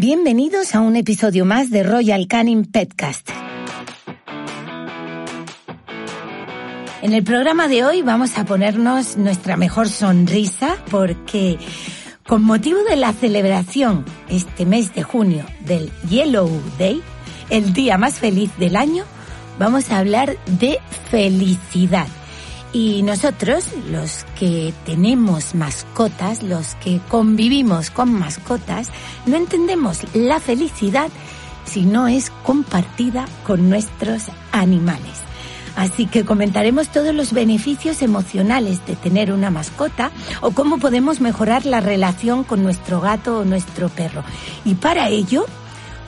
Bienvenidos a un episodio más de Royal Canin Petcast. En el programa de hoy vamos a ponernos nuestra mejor sonrisa porque con motivo de la celebración este mes de junio del Yellow Day, el día más feliz del año, vamos a hablar de felicidad. Y nosotros, los que tenemos mascotas, los que convivimos con mascotas, no entendemos la felicidad si no es compartida con nuestros animales. Así que comentaremos todos los beneficios emocionales de tener una mascota o cómo podemos mejorar la relación con nuestro gato o nuestro perro. Y para ello,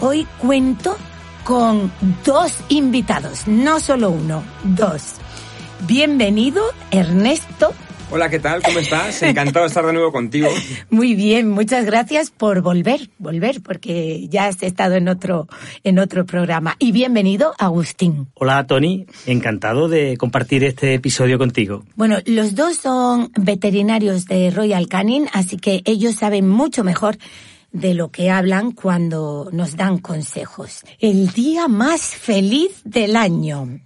hoy cuento con dos invitados, no solo uno, dos. Bienvenido, Ernesto. Hola, ¿qué tal? ¿Cómo estás? Encantado de estar de nuevo contigo. Muy bien, muchas gracias por volver, volver, porque ya has estado en otro, en otro programa. Y bienvenido, Agustín. Hola, Tony. Encantado de compartir este episodio contigo. Bueno, los dos son veterinarios de Royal Canin, así que ellos saben mucho mejor de lo que hablan cuando nos dan consejos. El día más feliz del año.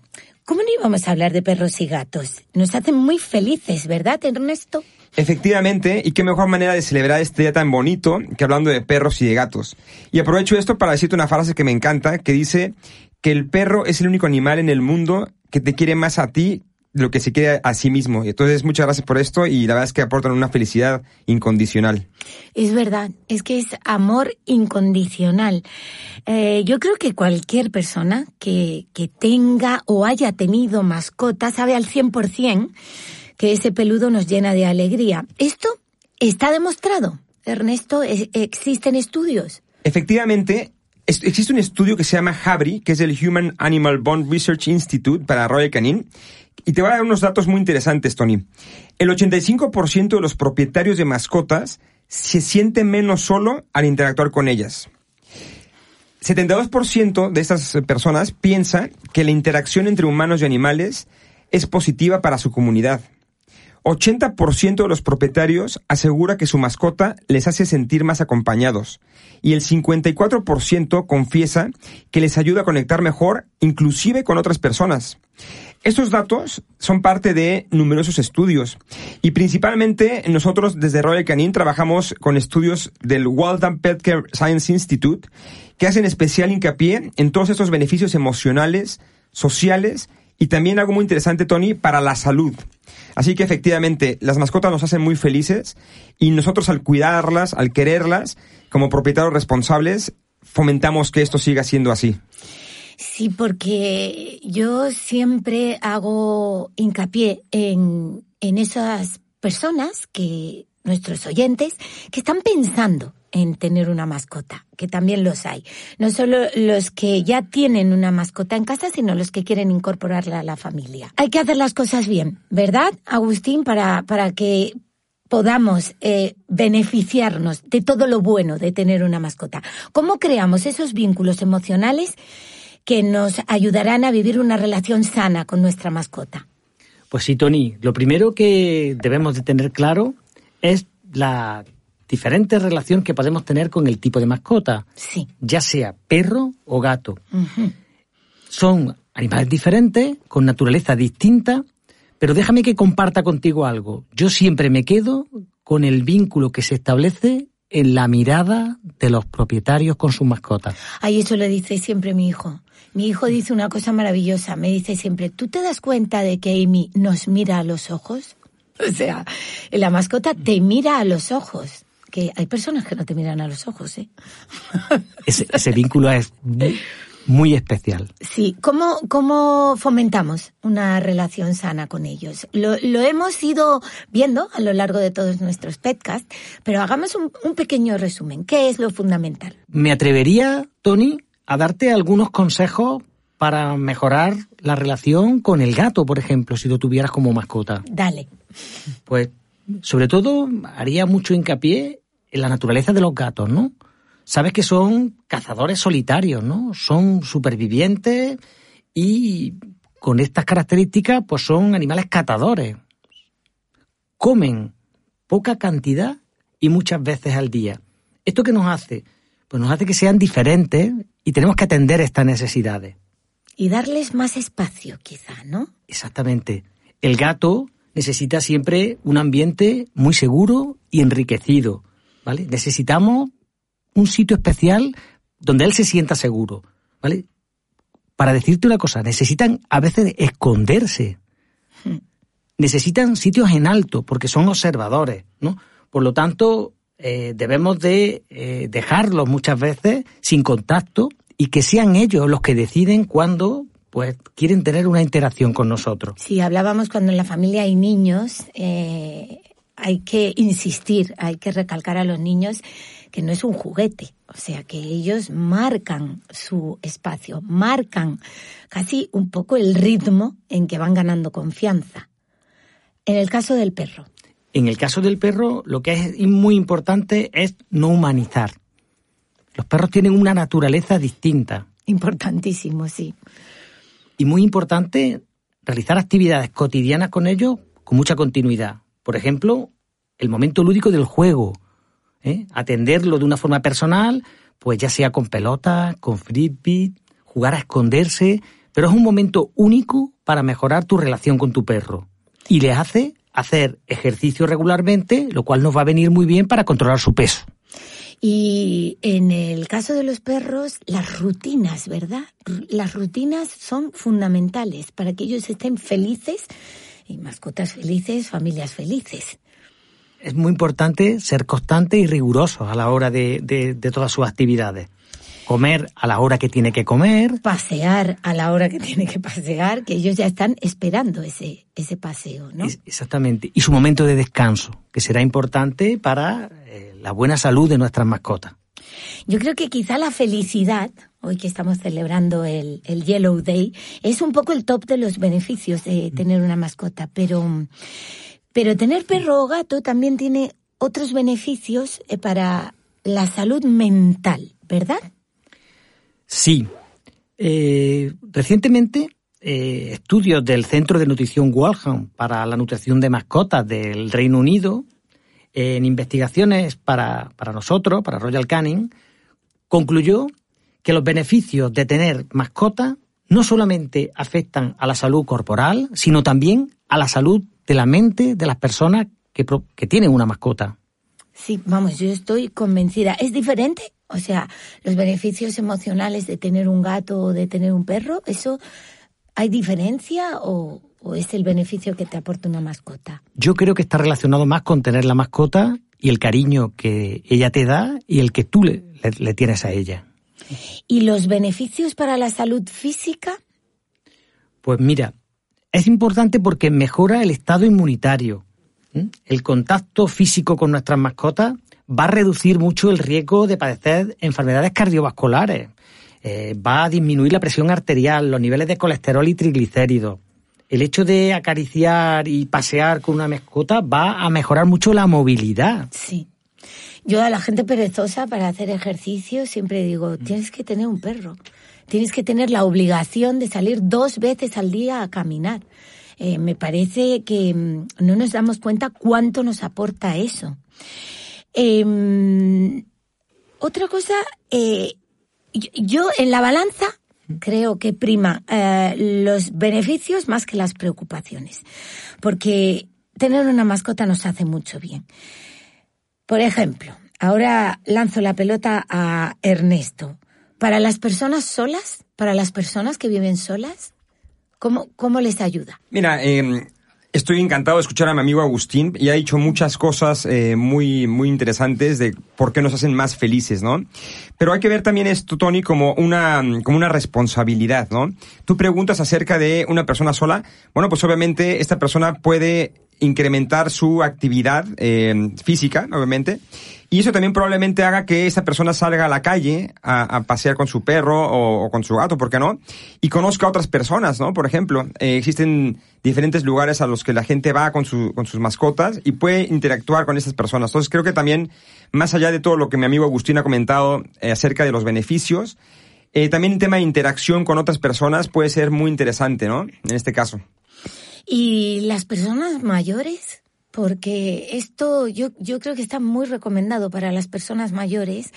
¿Cómo no íbamos a hablar de perros y gatos? Nos hacen muy felices, ¿verdad, Ernesto? Efectivamente, y qué mejor manera de celebrar este día tan bonito que hablando de perros y de gatos. Y aprovecho esto para decirte una frase que me encanta, que dice que el perro es el único animal en el mundo que te quiere más a ti lo que se quiere a sí mismo. Entonces, muchas gracias por esto y la verdad es que aportan una felicidad incondicional. Es verdad, es que es amor incondicional. Eh, yo creo que cualquier persona que, que tenga o haya tenido mascota sabe al 100% que ese peludo nos llena de alegría. Esto está demostrado. Ernesto, ¿existen estudios? Efectivamente, existe un estudio que se llama HABRI, que es el Human Animal Bond Research Institute para Royal Canin, y te voy a dar unos datos muy interesantes, Tony. El 85% de los propietarios de mascotas se siente menos solo al interactuar con ellas. 72% de estas personas piensa que la interacción entre humanos y animales es positiva para su comunidad. 80% de los propietarios asegura que su mascota les hace sentir más acompañados y el 54% confiesa que les ayuda a conectar mejor inclusive con otras personas. Estos datos son parte de numerosos estudios y principalmente nosotros desde Royal Canin trabajamos con estudios del Waltham Pet Care Science Institute que hacen especial hincapié en todos estos beneficios emocionales, sociales y también algo muy interesante, Tony, para la salud. Así que efectivamente, las mascotas nos hacen muy felices y nosotros al cuidarlas, al quererlas, como propietarios responsables, fomentamos que esto siga siendo así. Sí, porque yo siempre hago hincapié en, en esas personas que, nuestros oyentes, que están pensando en tener una mascota, que también los hay. No solo los que ya tienen una mascota en casa, sino los que quieren incorporarla a la familia. Hay que hacer las cosas bien, ¿verdad, Agustín? Para, para que podamos eh, beneficiarnos de todo lo bueno de tener una mascota. ¿Cómo creamos esos vínculos emocionales que nos ayudarán a vivir una relación sana con nuestra mascota. Pues sí, Tony, lo primero que debemos de tener claro es la diferente relación que podemos tener con el tipo de mascota. Sí. Ya sea perro o gato. Son animales diferentes, con naturaleza distinta, pero déjame que comparta contigo algo. Yo siempre me quedo con el vínculo que se establece en la mirada de los propietarios con sus mascotas. Ay, eso le dice siempre mi hijo. Mi hijo dice una cosa maravillosa. Me dice siempre, ¿tú te das cuenta de que Amy nos mira a los ojos? O sea, la mascota te mira a los ojos. Que hay personas que no te miran a los ojos, ¿eh? Ese, ese vínculo es muy especial. Sí, ¿cómo, cómo fomentamos una relación sana con ellos? Lo, lo, hemos ido viendo a lo largo de todos nuestros podcasts, pero hagamos un, un pequeño resumen. ¿Qué es lo fundamental? Me atrevería, Tony, a darte algunos consejos para mejorar la relación con el gato, por ejemplo, si lo tuvieras como mascota. Dale. Pues, sobre todo, haría mucho hincapié la naturaleza de los gatos, ¿no? sabes que son cazadores solitarios, ¿no? Son supervivientes y con estas características, pues son animales catadores. Comen poca cantidad y muchas veces al día. ¿Esto qué nos hace? pues nos hace que sean diferentes y tenemos que atender estas necesidades. Y darles más espacio, quizá, ¿no? Exactamente. El gato necesita siempre un ambiente muy seguro y enriquecido, ¿vale? Necesitamos un sitio especial donde él se sienta seguro, ¿vale? Para decirte una cosa, necesitan a veces esconderse. Hmm. Necesitan sitios en alto porque son observadores, ¿no? Por lo tanto, eh, debemos de eh, dejarlos muchas veces sin contacto y que sean ellos los que deciden cuándo pues quieren tener una interacción con nosotros. Sí, hablábamos cuando en la familia hay niños, eh, hay que insistir, hay que recalcar a los niños que no es un juguete, o sea, que ellos marcan su espacio, marcan casi un poco el ritmo en que van ganando confianza. En el caso del perro. En el caso del perro, lo que es muy importante es no humanizar. Los perros tienen una naturaleza distinta. Importantísimo, sí y muy importante realizar actividades cotidianas con ellos con mucha continuidad. Por ejemplo, el momento lúdico del juego, ¿eh? atenderlo de una forma personal, pues ya sea con pelota, con frisbee, jugar a esconderse, pero es un momento único para mejorar tu relación con tu perro. Y le hace hacer ejercicio regularmente, lo cual nos va a venir muy bien para controlar su peso. Y en el caso de los perros, las rutinas, ¿verdad? Las rutinas son fundamentales para que ellos estén felices y mascotas felices, familias felices. Es muy importante ser constante y riguroso a la hora de, de todas sus actividades comer a la hora que tiene que comer. Pasear a la hora que tiene que pasear, que ellos ya están esperando ese, ese paseo, ¿no? exactamente. Y su momento de descanso, que será importante para la buena salud de nuestras mascotas. Yo creo que quizá la felicidad, hoy que estamos celebrando el, Yellow Day, es un poco el top de los beneficios de tener una mascota, pero, pero tener perro o gato también tiene otros beneficios eh, para la salud mental, ¿verdad? Sí. Eh, recientemente, eh, estudios del Centro de Nutrición Walham para la nutrición de mascotas del Reino Unido en investigaciones para, para nosotros, para Royal Canin, concluyó que los beneficios de tener mascota no solamente afectan a la salud corporal, sino también a la salud de la mente de las personas que, que tienen una mascota. Sí, vamos, yo estoy convencida. ¿Es diferente? O sea, los beneficios emocionales de tener un gato o de tener un perro, ¿eso hay diferencia o, o es el beneficio que te aporta una mascota? Yo creo que está relacionado más con tener la mascota y el cariño que ella te da y el que tú le, tienes a ella. ¿Y los beneficios para la salud física? Pues mira, es importante porque mejora el estado inmunitario. El contacto físico con nuestras mascotas va a reducir mucho el riesgo de padecer enfermedades cardiovasculares. Eh, va a disminuir la presión arterial, los niveles de colesterol y triglicéridos el hecho de acariciar y pasear con una mascota va a mejorar mucho la movilidad. Sí. Yo a la gente perezosa para hacer ejercicio siempre digo, tienes que tener un perro. Tienes que tener la obligación de salir dos veces al día a caminar. Eh, me parece que mm, no nos damos cuenta cuánto nos aporta eso. Em, otra cosa, eh, yo en la balanza creo que prima eh, los beneficios más que las preocupaciones, porque tener una mascota nos hace mucho bien. Por ejemplo, ahora lanzo la pelota a Ernesto. Para las personas solas, para las personas que viven solas, ¿cómo, cómo les ayuda? Mira, eh, Estoy encantado de escuchar a mi amigo Agustín y ha dicho muchas cosas eh, muy, muy interesantes de por qué nos hacen más felices, ¿no? Pero hay que ver también esto, Tony, como una, como una responsabilidad, ¿no? Tú preguntas acerca de una persona sola. Bueno, pues obviamente esta persona puede incrementar su actividad eh, física, obviamente, y eso también probablemente haga que esa persona salga a la calle a, pasear con su perro o, con su gato, ¿por qué no? Y conozca a otras personas, ¿no? Por ejemplo, eh, existen diferentes lugares a los que la gente va con, su, con sus mascotas y puede interactuar con esas personas. Entonces creo que también, más allá de todo lo que mi amigo Agustín ha comentado eh, acerca de los beneficios, eh, también el tema de interacción con otras personas puede ser muy interesante, ¿no? En este caso. ¿Y las personas mayores? porque esto yo, yo creo que está muy recomendado para las personas mayores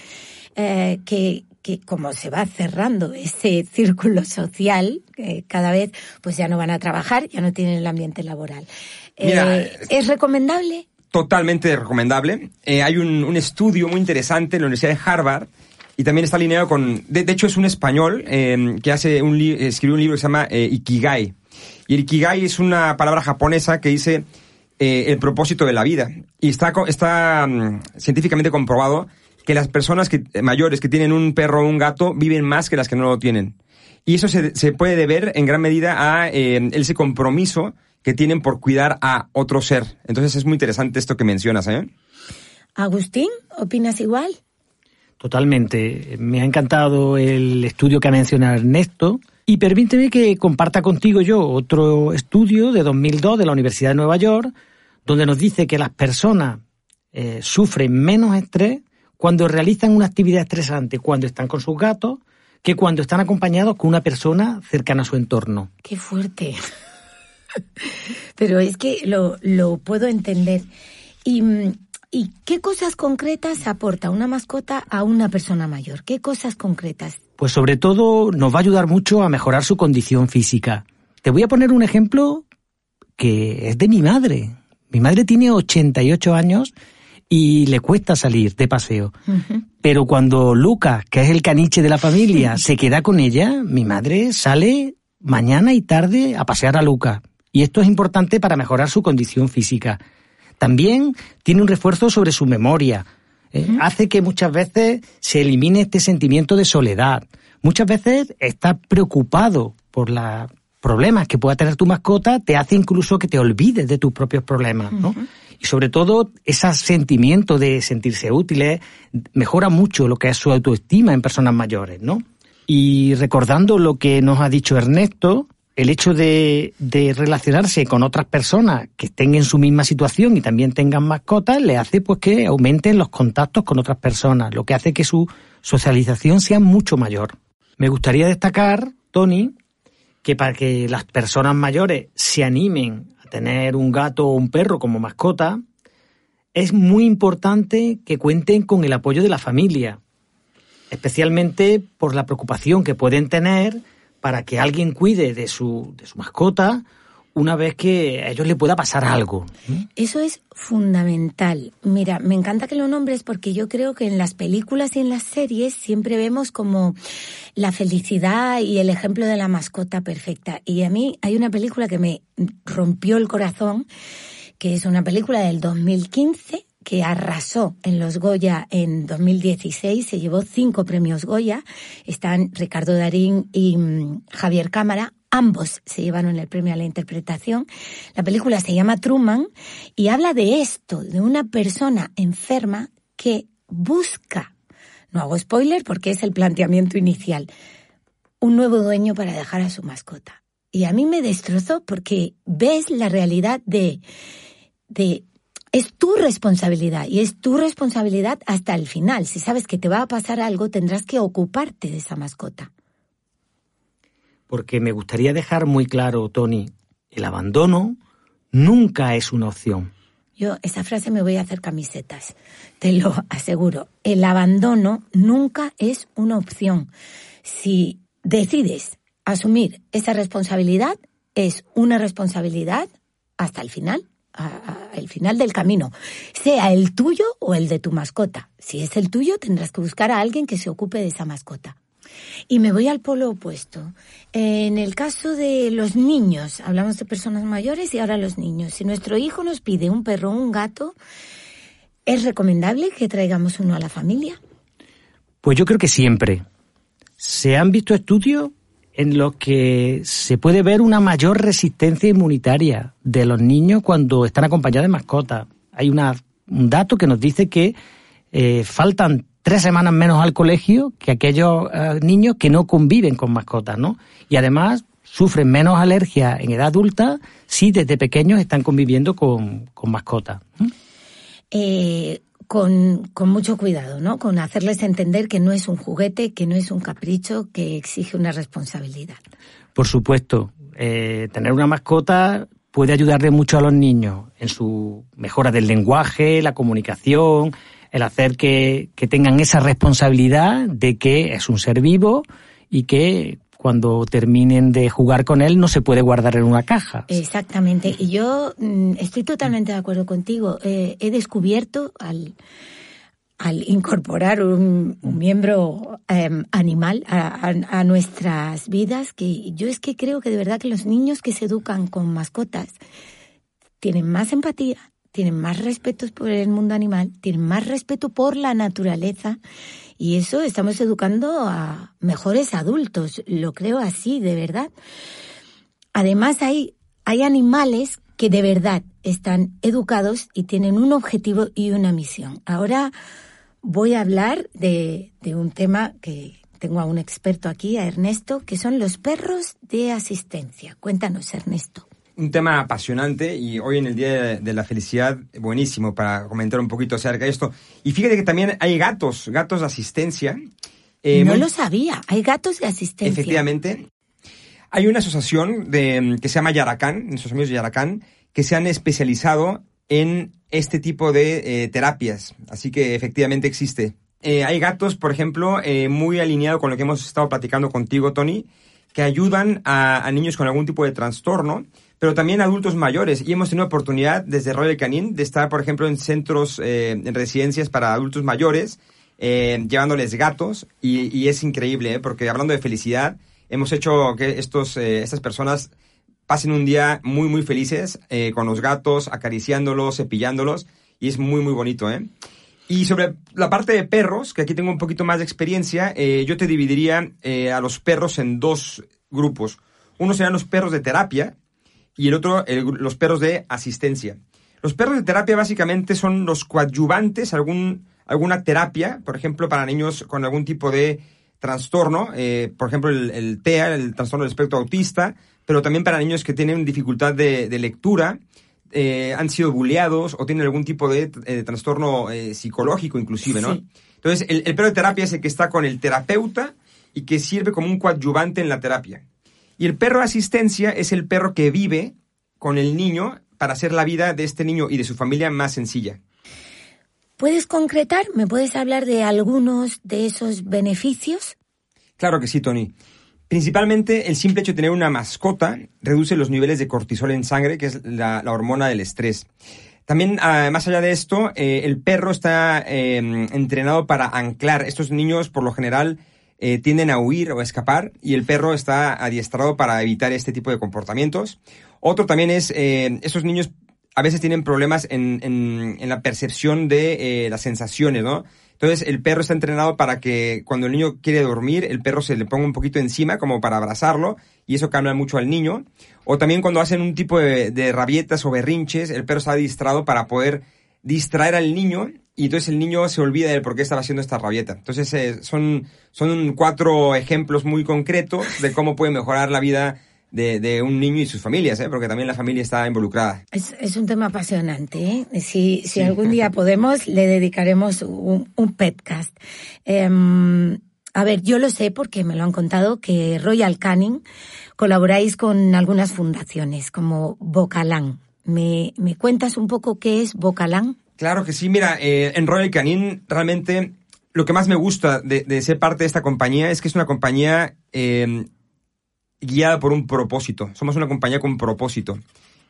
eh, que, que como se va cerrando ese círculo social, eh, cada vez pues ya no van a trabajar, ya no tienen el ambiente laboral. Eh, ¿Es recomendable? Totalmente recomendable. Eh, hay un, un, estudio muy interesante en la Universidad de Harvard y también está alineado con... De, de hecho, es un español eh, que hace un escribió un libro que se llama eh, Ikigai. Y el Ikigai es una palabra japonesa que dice eh, el propósito de la vida. Y está, está um, científicamente comprobado que las personas que, mayores que tienen un perro o un gato viven más que las que no lo tienen. Y eso se, se puede deber en gran medida a eh, ese compromiso que tienen por cuidar a otro ser. Entonces es muy interesante esto que mencionas, ¿eh? Agustín, ¿opinas igual? Totalmente. Me ha encantado el estudio que ha mencionado Ernesto. Y permíteme que comparta contigo yo otro estudio de 2002 de la Universidad de Nueva York, donde nos dice que las personas eh, sufren menos estrés cuando realizan una actividad estresante, cuando están con sus gatos, que cuando están acompañados con una persona cercana a su entorno. Qué fuerte. Pero es que lo, lo puedo entender. Y, ¿Y qué cosas concretas aporta una mascota a una persona mayor? ¿Qué cosas concretas? Pues sobre todo nos va a ayudar mucho a mejorar su condición física. Te voy a poner un ejemplo que es de mi madre. Mi madre tiene 88 años y le cuesta salir de paseo. Uh -huh. Pero cuando Lucas, que es el caniche de la familia, se queda con ella, mi madre sale mañana y tarde a pasear a Lucas. Y esto es importante para mejorar su condición física. También tiene un refuerzo sobre su memoria. ¿Eh? Uh -huh. Hace que muchas veces se elimine este sentimiento de soledad. Muchas veces estás preocupado por los problemas que pueda tener tu mascota, te hace incluso que te olvides de tus propios problemas, ¿no? Uh -huh. Y sobre todo, ese sentimiento de sentirse útiles mejora mucho lo que es su autoestima en personas mayores, ¿no? Y recordando lo que nos ha dicho Ernesto, el hecho de, relacionarse con otras personas que estén en su misma situación y también tengan mascotas le hace pues que aumenten los contactos con otras personas, lo que hace que su socialización sea mucho mayor. Me gustaría destacar, Tony, que para que las personas mayores se animen a tener un gato o un perro como mascota, es muy importante que cuenten con el apoyo de la familia, especialmente por la preocupación que pueden tener para que alguien cuide de su, de su mascota una vez que a ellos le pueda pasar algo. Eso es fundamental. Mira, me encanta que lo nombres porque yo creo que en las películas y en las series siempre vemos como la felicidad y el ejemplo de la mascota perfecta. Y a mí hay una película que me rompió el corazón, que es una película del 2015 que arrasó en los Goya en 2016, se llevó cinco premios Goya, están Ricardo Darín y um, Javier Cámara, ambos se llevaron el premio a la interpretación. La película se llama Truman y habla de esto, de una persona enferma que busca, no hago spoiler porque es el planteamiento inicial, un nuevo dueño para dejar a su mascota. Y a mí me destrozó porque ves la realidad de, de es tu responsabilidad y es tu responsabilidad hasta el final. Si sabes que te va a pasar algo, tendrás que ocuparte de esa mascota. Porque me gustaría dejar muy claro, Tony, el abandono nunca es una opción. Yo esa frase me voy a hacer camisetas, te lo aseguro. El abandono nunca es una opción. Si decides asumir esa responsabilidad, es una responsabilidad hasta el final al final del camino, sea el tuyo o el de tu mascota. Si es el tuyo, tendrás que buscar a alguien que se ocupe de esa mascota. Y me voy al polo opuesto. En el caso de los niños, hablamos de personas mayores y ahora los niños. Si nuestro hijo nos pide un perro o un gato, ¿es recomendable que traigamos uno a la familia? Pues yo creo que siempre. Se han visto estudios en los que se puede ver una mayor resistencia inmunitaria de los niños cuando están acompañados de mascotas. Hay una, un dato que nos dice que eh, faltan tres semanas menos al colegio que aquellos eh, niños que no conviven con mascotas, ¿no? Y además sufren menos alergia en edad adulta si desde pequeños están conviviendo con, con mascotas. Eh, con, con, mucho cuidado, ¿no? Con hacerles entender que no es un juguete, que no es un capricho, que exige una responsabilidad. Por supuesto, eh, tener una mascota puede ayudarle mucho a los niños en su mejora del lenguaje, la comunicación, el hacer que, que tengan esa responsabilidad de que es un ser vivo y que cuando terminen de jugar con él no se puede guardar en una caja. Exactamente. Y yo mm, estoy totalmente de acuerdo contigo. Eh, he descubierto al, incorporar un, miembro em, animal a, nuestras vidas que yo es que creo que de verdad que los niños que se educan con mascotas tienen más empatía, tienen más respeto por el mundo animal, tienen más respeto por la naturaleza y eso estamos educando a mejores adultos, lo creo así, de verdad. Además hay, hay animales que de verdad están educados y tienen un objetivo y una misión. Ahora voy a hablar de, de un tema que tengo a un experto aquí, a Ernesto, que son los perros de asistencia. Cuéntanos, Ernesto un tema apasionante y hoy en el Día de la Felicidad, buenísimo para comentar un poquito acerca de esto. Y fíjate que también hay gatos, gatos de asistencia. Eh, no lo sabía, hay gatos de asistencia. Efectivamente. Hay una asociación de, que se llama Yaracán, nuestros amigos de Yaracán, que se han especializado en este tipo de eh, terapias. Así que efectivamente existe. Eh, hay gatos, por ejemplo, muy alineado con lo que hemos estado platicando contigo, Tony, que ayudan a, niños con algún tipo de trastorno pero también adultos mayores. Y hemos tenido oportunidad desde Royal Canin de estar, por ejemplo, en centros, eh, en residencias para adultos mayores, eh, llevándoles gatos. Y, es increíble, ¿eh? porque hablando de felicidad, hemos hecho que estos, estas personas pasen un día muy, muy felices con los gatos, acariciándolos, cepillándolos. Y es muy, muy bonito, ¿eh? Y sobre la parte de perros, que aquí tengo un poquito más de experiencia, yo te dividiría a los perros en dos grupos. Uno serían los perros de terapia, y el otro, los perros de asistencia. Los perros de terapia básicamente son los coadyuvantes algún, alguna terapia, por ejemplo, para niños con algún tipo de trastorno, eh, por ejemplo, el, TEA, el trastorno del espectro autista, pero también para niños que tienen dificultad de, lectura, eh, han sido bulleados o tienen algún tipo de eh, trastorno psicológico inclusive, ¿no? Entonces, el, el perro de terapia es el que está con el terapeuta y que sirve como un coadyuvante en la terapia. Y el perro asistencia es el perro que vive con el niño para hacer la vida de este niño y de su familia más sencilla. ¿Puedes concretar? ¿Me puedes hablar de algunos de esos beneficios? Claro que sí, Tony. Principalmente el simple hecho de tener una mascota reduce los niveles de cortisol en sangre, que es la, hormona del estrés. También, ah, más allá de esto, eh, el perro está eh, entrenado para anclar. Estos niños, por lo general, eh, tienden a huir o a escapar y el perro está adiestrado para evitar este tipo de comportamientos. Otro también es, eh, esos niños a veces tienen problemas en, en, la percepción de las sensaciones, ¿no? Entonces el perro está entrenado para que cuando el niño quiere dormir, el perro se le ponga un poquito encima como para abrazarlo y eso cambia mucho al niño. O también cuando hacen un tipo de, de rabietas o berrinches, el perro está adiestrado para poder distraer al niño y entonces el niño se olvida de por qué estaba haciendo esta rabieta. Entonces eh, son, son cuatro ejemplos muy concretos de cómo puede mejorar la vida de, un niño y sus familias, ¿eh? porque también la familia está involucrada. Es, es un tema apasionante. ¿eh? Si, si algún día podemos, le dedicaremos un, un podcast. Em, a ver, yo lo sé porque me lo han contado que Royal Canin colaboráis con algunas fundaciones como Bocalán. ¿Me, ¿Me cuentas un poco qué es Bocalán? Claro que sí, mira, eh, en Royal Canin realmente lo que más me gusta de, ser parte de esta compañía es que es una compañía em, guiada por un propósito. Somos una compañía con propósito.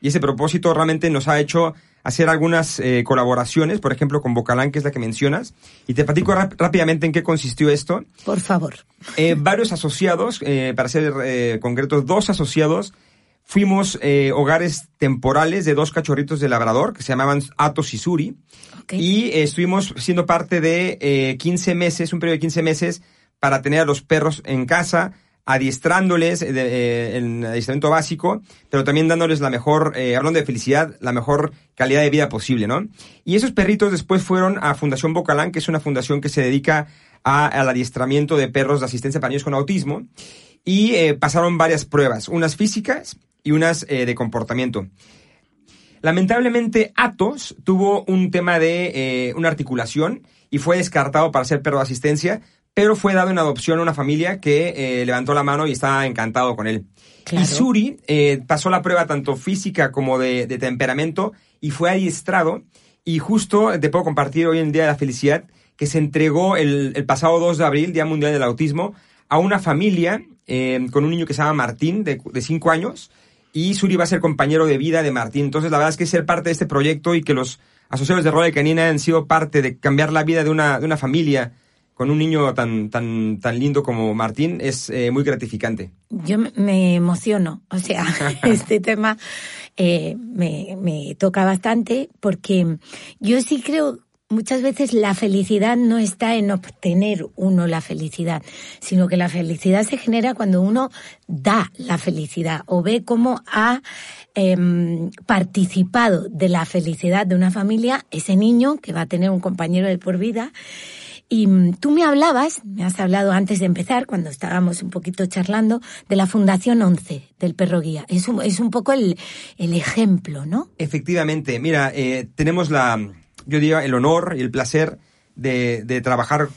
Y ese propósito realmente nos ha hecho hacer algunas eh, colaboraciones, por ejemplo, con Bocalán, que es la que mencionas. Y te platico rápidamente en qué consistió esto. Por favor. Eh, varios asociados, para ser concretos, dos asociados fuimos eh, hogares temporales de dos cachorritos de labrador que se llamaban Atos y Suri. Y eh, estuvimos siendo parte de eh, 15 meses, un periodo de 15 meses, para tener a los perros en casa, adiestrándoles eh, en adiestramiento básico, pero también dándoles la mejor, hablando de felicidad, la mejor calidad de vida posible, ¿no? Y esos perritos después fueron a Fundación Bocalán, que es una fundación que se dedica al adiestramiento de perros de asistencia para niños con autismo y pasaron varias pruebas, unas físicas y unas eh, de comportamiento. Lamentablemente, Atos tuvo un tema de eh, una articulación y fue descartado para ser perro de asistencia, pero fue dado en adopción a una familia que eh, levantó la mano y estaba encantado con él. Y Suri pasó la prueba tanto física como de, temperamento y fue adiestrado Y justo te puedo compartir hoy en Día de la Felicidad que se entregó el, el pasado 2 de abril, Día Mundial del Autismo, a una familia eh, con un niño que se llama Martín, de 5 años, y Suri va a ser compañero de vida de Martín. Entonces, la verdad es que ser parte de este proyecto y que los asociados de Royal Canina han sido parte de cambiar la vida de una, de una familia con un niño tan, tan, tan lindo como Martín es eh, muy gratificante. Yo me emociono, o sea, este tema eh, me, me toca bastante porque yo sí creo muchas veces la felicidad no está en obtener uno la felicidad, sino que la felicidad se genera cuando uno da la felicidad o ve cómo ha em, participado de la felicidad de una familia ese niño que va a tener un compañero de por vida y mm, tú me hablabas, me has hablado antes de empezar, cuando estábamos un poquito charlando, de la Fundación 11 del Perro Guía. Es un, es un poco el, el ejemplo, ¿no? Efectivamente. Mira, eh, tenemos la, yo diría, el honor y el placer de, de trabajar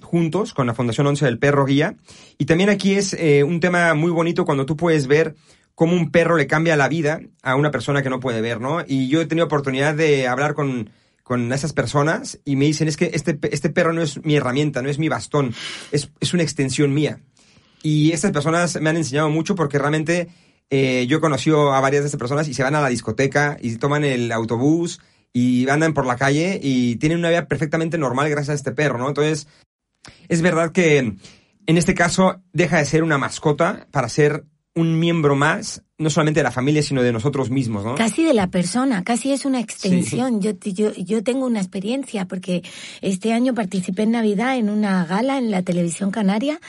juntos con la Fundación 11 del Perro Guía. Y también aquí es eh, un tema muy bonito cuando tú puedes ver cómo un perro le cambia la vida a una persona que no puede ver, ¿no? Y yo he tenido oportunidad de hablar con con esas personas y me dicen, es que este, este perro no es mi herramienta, no es mi bastón, es, es una extensión mía. Y estas personas me han enseñado mucho porque realmente eh, yo he conocido a varias de estas personas y se van a la discoteca y toman el autobús y andan por la calle y tienen una vida perfectamente normal gracias a este perro, ¿no? Entonces, es verdad que en este caso deja de ser una mascota para ser un miembro más, no solamente de la familia, sino de nosotros mismos, ¿no? Casi de la persona, casi es una extensión. Yo, yo, yo tengo una experiencia porque este año participé en Navidad en una gala en la televisión canaria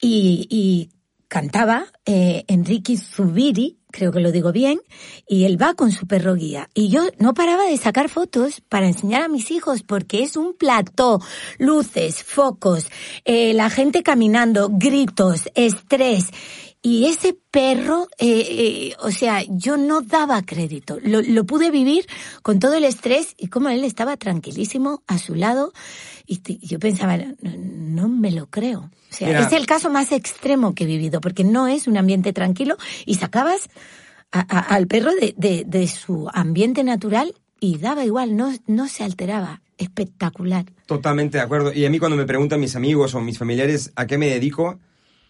y, y cantaba eh, Enrique Zubiri, creo que lo digo bien, y él va con su perro guía. Y yo no paraba de sacar fotos para enseñar a mis hijos, porque es un plató, luces, focos, eh, la gente caminando, gritos, estrés. Y ese perro, eh, eh, o sea, yo no daba crédito. Lo, lo, pude vivir con todo el estrés y como él estaba tranquilísimo a su lado. Y yo pensaba, no, no me lo creo. O sea, Mira, es el caso más extremo que he vivido, porque no es un ambiente tranquilo y sacabas a, a, al perro de, de, de su ambiente natural y daba igual, no, no se alteraba. Espectacular. Totalmente de acuerdo. Y a mí cuando me preguntan mis amigos o mis familiares a qué me dedico,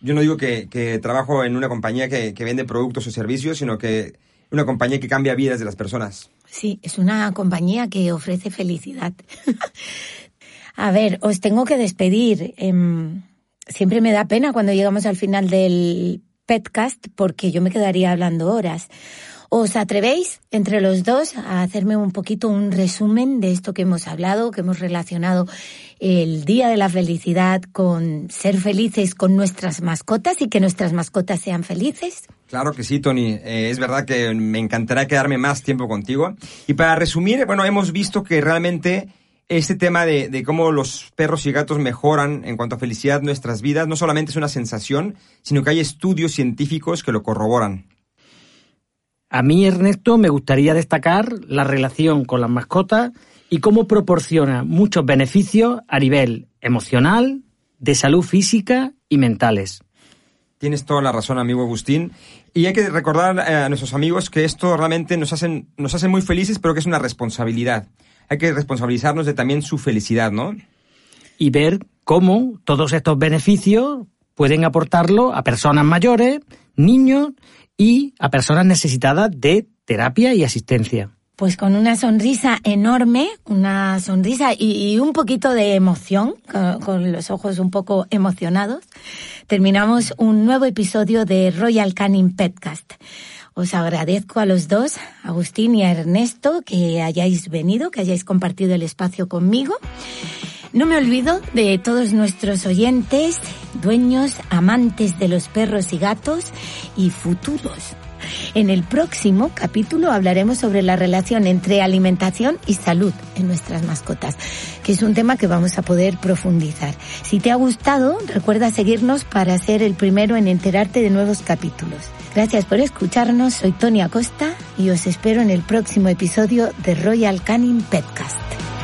yo no digo que, trabajo en una compañía que, vende productos o servicios, sino que una compañía que cambia vidas de las personas. Sí, es una compañía que ofrece felicidad. A ver, os tengo que despedir. Eh, siempre me da pena cuando llegamos al final del podcast porque yo me quedaría hablando horas. ¿Os atrevéis entre los dos a hacerme un poquito un resumen de esto que hemos hablado, que hemos relacionado el Día de la Felicidad con ser felices con nuestras mascotas y que nuestras mascotas sean felices? Claro que sí, Tony. Eh, es verdad que me encantará quedarme más tiempo contigo. Y para resumir, bueno, hemos visto que realmente este tema de, de, cómo los perros y gatos mejoran en cuanto a felicidad nuestras vidas no solamente es una sensación, sino que hay estudios científicos que lo corroboran. A mí, Ernesto, me gustaría destacar la relación con las mascotas y cómo proporciona muchos beneficios a nivel emocional, de salud física y mentales. Tienes toda la razón, amigo Agustín. Y hay que recordar eh, a nuestros amigos que esto realmente nos hacen, nos hace muy felices, pero que es una responsabilidad. Hay que responsabilizarnos de también su felicidad, ¿no? Y ver cómo todos estos beneficios pueden aportarlo a personas mayores, niños y a personas necesitadas de terapia y asistencia. Pues con una sonrisa enorme, una sonrisa y, y un poquito de emoción, con, los ojos un poco emocionados, terminamos un nuevo episodio de Royal Canin Petcast. Os agradezco a los dos, Agustín y a Ernesto, que hayáis venido, que hayáis compartido el espacio conmigo. No me olvido de todos nuestros oyentes, dueños, amantes de los perros y gatos y futuros. En el próximo capítulo hablaremos sobre la relación entre alimentación y salud en nuestras mascotas, que es un tema que vamos a poder profundizar. Si te ha gustado, recuerda seguirnos para ser el primero en enterarte de nuevos capítulos. Gracias por escucharnos, soy Tony Acosta y os espero en el próximo episodio de Royal Canin Petcast.